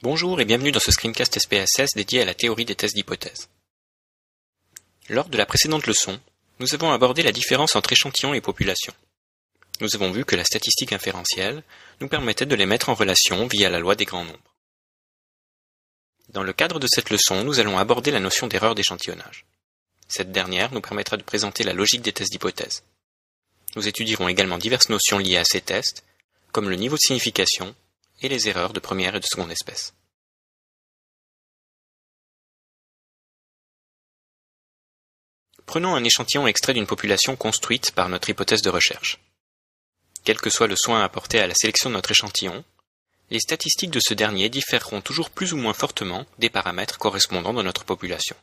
Bonjour et bienvenue dans ce screencast SPSS dédié à la théorie des tests d'hypothèse. Lors de la précédente leçon, nous avons abordé la différence entre échantillons et population. Nous avons vu que la statistique inférentielle nous permettait de les mettre en relation via la loi des grands nombres. Dans le cadre de cette leçon, nous allons aborder la notion d'erreur d'échantillonnage. Cette dernière nous permettra de présenter la logique des tests d'hypothèse. Nous étudierons également diverses notions liées à ces tests, comme le niveau de signification et les erreurs de première et de seconde espèce. Prenons un échantillon extrait d'une population construite par notre hypothèse de recherche. Quel que soit le soin apporté à la sélection de notre échantillon, les statistiques de ce dernier différeront toujours plus ou moins fortement des paramètres correspondant dans notre population.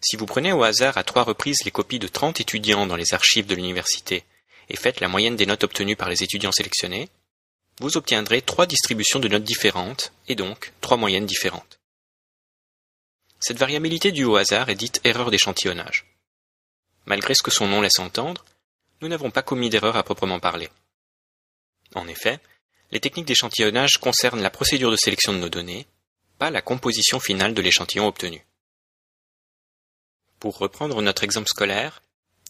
Si vous prenez au hasard à trois reprises les copies de 30 étudiants dans les archives de l'université et faites la moyenne des notes obtenues par les étudiants sélectionnés, vous obtiendrez trois distributions de notes différentes, et donc trois moyennes différentes. Cette variabilité due au hasard est dite erreur d'échantillonnage. Malgré ce que son nom laisse entendre, nous n'avons pas commis d'erreur à proprement parler. En effet, les techniques d'échantillonnage concernent la procédure de sélection de nos données, pas la composition finale de l'échantillon obtenu. Pour reprendre notre exemple scolaire,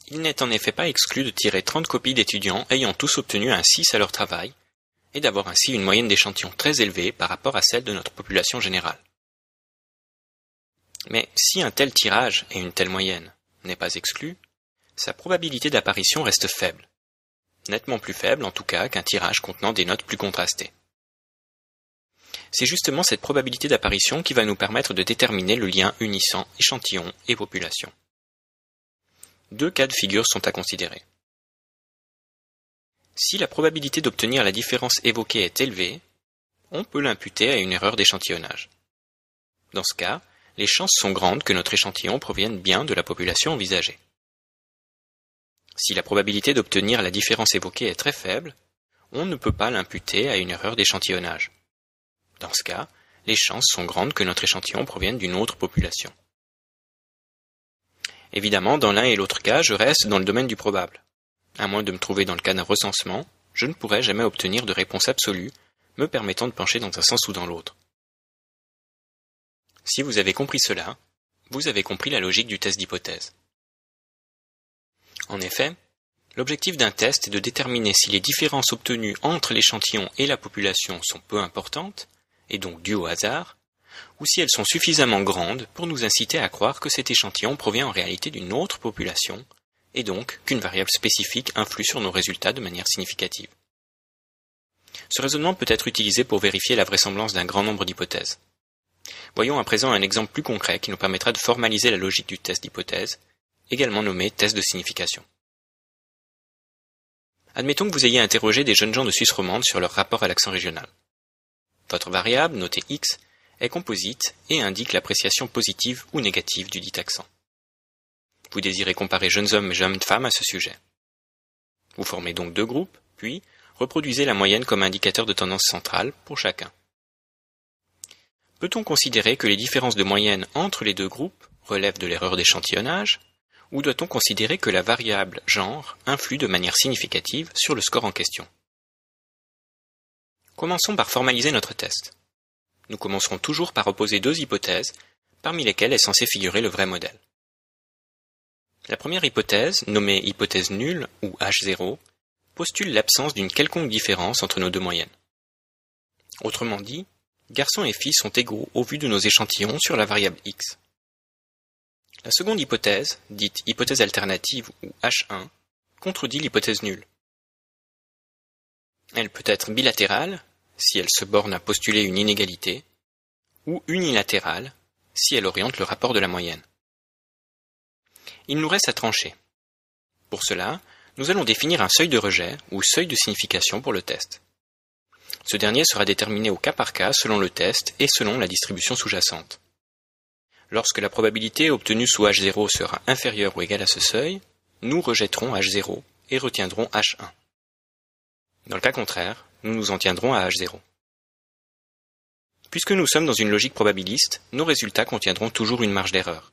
il n'est en effet pas exclu de tirer 30 copies d'étudiants ayant tous obtenu un 6 à leur travail, et d'avoir ainsi une moyenne d'échantillons très élevée par rapport à celle de notre population générale. Mais si un tel tirage et une telle moyenne n'est pas exclu, sa probabilité d'apparition reste faible, nettement plus faible en tout cas qu'un tirage contenant des notes plus contrastées. C'est justement cette probabilité d'apparition qui va nous permettre de déterminer le lien unissant échantillon et population. Deux cas de figure sont à considérer. Si la probabilité d'obtenir la différence évoquée est élevée, on peut l'imputer à une erreur d'échantillonnage. Dans ce cas, les chances sont grandes que notre échantillon provienne bien de la population envisagée. Si la probabilité d'obtenir la différence évoquée est très faible, on ne peut pas l'imputer à une erreur d'échantillonnage. Dans ce cas, les chances sont grandes que notre échantillon provienne d'une autre population. Évidemment, dans l'un et l'autre cas, je reste dans le domaine du probable. À moins de me trouver dans le cas d'un recensement, je ne pourrai jamais obtenir de réponse absolue, me permettant de pencher dans un sens ou dans l'autre. Si vous avez compris cela, vous avez compris la logique du test d'hypothèse. En effet, l'objectif d'un test est de déterminer si les différences obtenues entre l'échantillon et la population sont peu importantes, et donc dues au hasard, ou si elles sont suffisamment grandes pour nous inciter à croire que cet échantillon provient en réalité d'une autre population, et donc qu'une variable spécifique influe sur nos résultats de manière significative. Ce raisonnement peut être utilisé pour vérifier la vraisemblance d'un grand nombre d'hypothèses. Voyons à présent un exemple plus concret qui nous permettra de formaliser la logique du test d'hypothèse, également nommé test de signification. Admettons que vous ayez interrogé des jeunes gens de Suisse romande sur leur rapport à l'accent régional. Votre variable, notée x, est composite et indique l'appréciation positive ou négative du dit accent. Vous désirez comparer jeunes hommes et jeunes femmes à ce sujet. Vous formez donc deux groupes, puis reproduisez la moyenne comme indicateur de tendance centrale pour chacun. Peut-on considérer que les différences de moyenne entre les deux groupes relèvent de l'erreur d'échantillonnage, ou doit-on considérer que la variable genre influe de manière significative sur le score en question? Commençons par formaliser notre test. Nous commencerons toujours par opposer deux hypothèses, parmi lesquelles est censé figurer le vrai modèle. La première hypothèse, nommée hypothèse nulle ou H0, postule l'absence d'une quelconque différence entre nos deux moyennes. Autrement dit, garçons et filles sont égaux au vu de nos échantillons sur la variable x. La seconde hypothèse, dite hypothèse alternative ou H1, contredit l'hypothèse nulle. Elle peut être bilatérale, si elle se borne à postuler une inégalité, ou unilatérale, si elle oriente le rapport de la moyenne. Il nous reste à trancher. Pour cela, nous allons définir un seuil de rejet ou seuil de signification pour le test. Ce dernier sera déterminé au cas par cas selon le test et selon la distribution sous-jacente. Lorsque la probabilité obtenue sous H0 sera inférieure ou égale à ce seuil, nous rejetterons H0 et retiendrons H1. Dans le cas contraire, nous nous en tiendrons à H0. Puisque nous sommes dans une logique probabiliste, nos résultats contiendront toujours une marge d'erreur.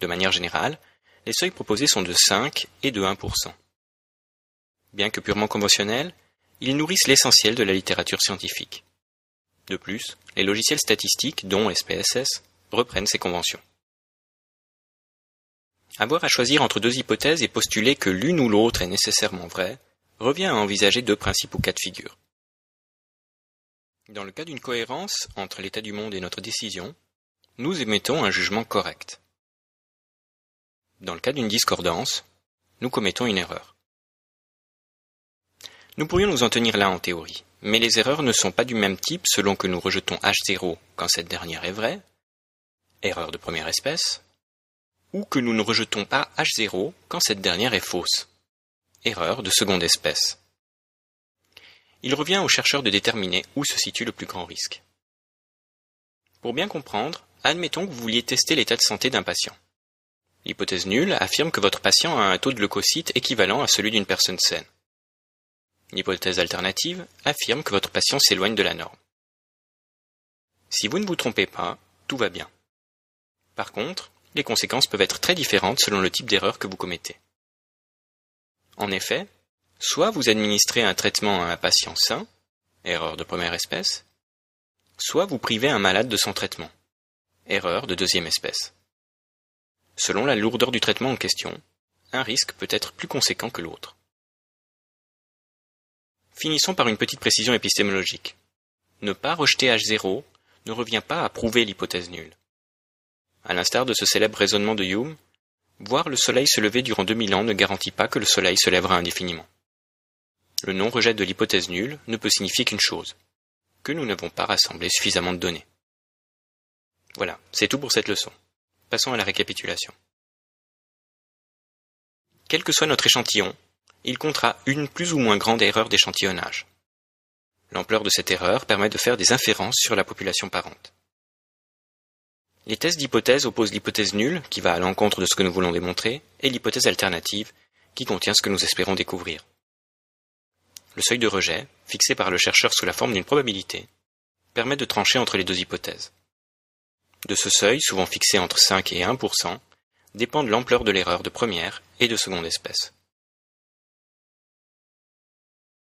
De manière générale, les seuils proposés sont de 5 et de 1%. Bien que purement conventionnels, ils nourrissent l'essentiel de la littérature scientifique. De plus, les logiciels statistiques, dont SPSS, reprennent ces conventions. Avoir à choisir entre deux hypothèses et postuler que l'une ou l'autre est nécessairement vraie revient à envisager deux principaux cas de figure. Dans le cas d'une cohérence entre l'état du monde et notre décision, nous émettons un jugement correct. Dans le cas d'une discordance, nous commettons une erreur. Nous pourrions nous en tenir là en théorie, mais les erreurs ne sont pas du même type selon que nous rejetons H0 quand cette dernière est vraie, erreur de première espèce, ou que nous ne rejetons pas H0 quand cette dernière est fausse, erreur de seconde espèce. Il revient aux chercheurs de déterminer où se situe le plus grand risque. Pour bien comprendre, admettons que vous vouliez tester l'état de santé d'un patient. L'hypothèse nulle affirme que votre patient a un taux de leucocyte équivalent à celui d'une personne saine. L'hypothèse alternative affirme que votre patient s'éloigne de la norme. Si vous ne vous trompez pas, tout va bien. Par contre, les conséquences peuvent être très différentes selon le type d'erreur que vous commettez. En effet, soit vous administrez un traitement à un patient sain, erreur de première espèce, soit vous privez un malade de son traitement, erreur de deuxième espèce. Selon la lourdeur du traitement en question, un risque peut être plus conséquent que l'autre. Finissons par une petite précision épistémologique. Ne pas rejeter H0 ne revient pas à prouver l'hypothèse nulle. À l'instar de ce célèbre raisonnement de Hume, voir le soleil se lever durant 2000 ans ne garantit pas que le soleil se lèvera indéfiniment. Le non-rejet de l'hypothèse nulle ne peut signifier qu'une chose, que nous n'avons pas rassemblé suffisamment de données. Voilà, c'est tout pour cette leçon. Passons à la récapitulation. Quel que soit notre échantillon, il comptera une plus ou moins grande erreur d'échantillonnage. L'ampleur de cette erreur permet de faire des inférences sur la population parente. Les tests d'hypothèse opposent l'hypothèse nulle, qui va à l'encontre de ce que nous voulons démontrer, et l'hypothèse alternative, qui contient ce que nous espérons découvrir. Le seuil de rejet, fixé par le chercheur sous la forme d'une probabilité, permet de trancher entre les deux hypothèses. De ce seuil, souvent fixé entre 5 et 1%, dépend de l'ampleur de l'erreur de première et de seconde espèce.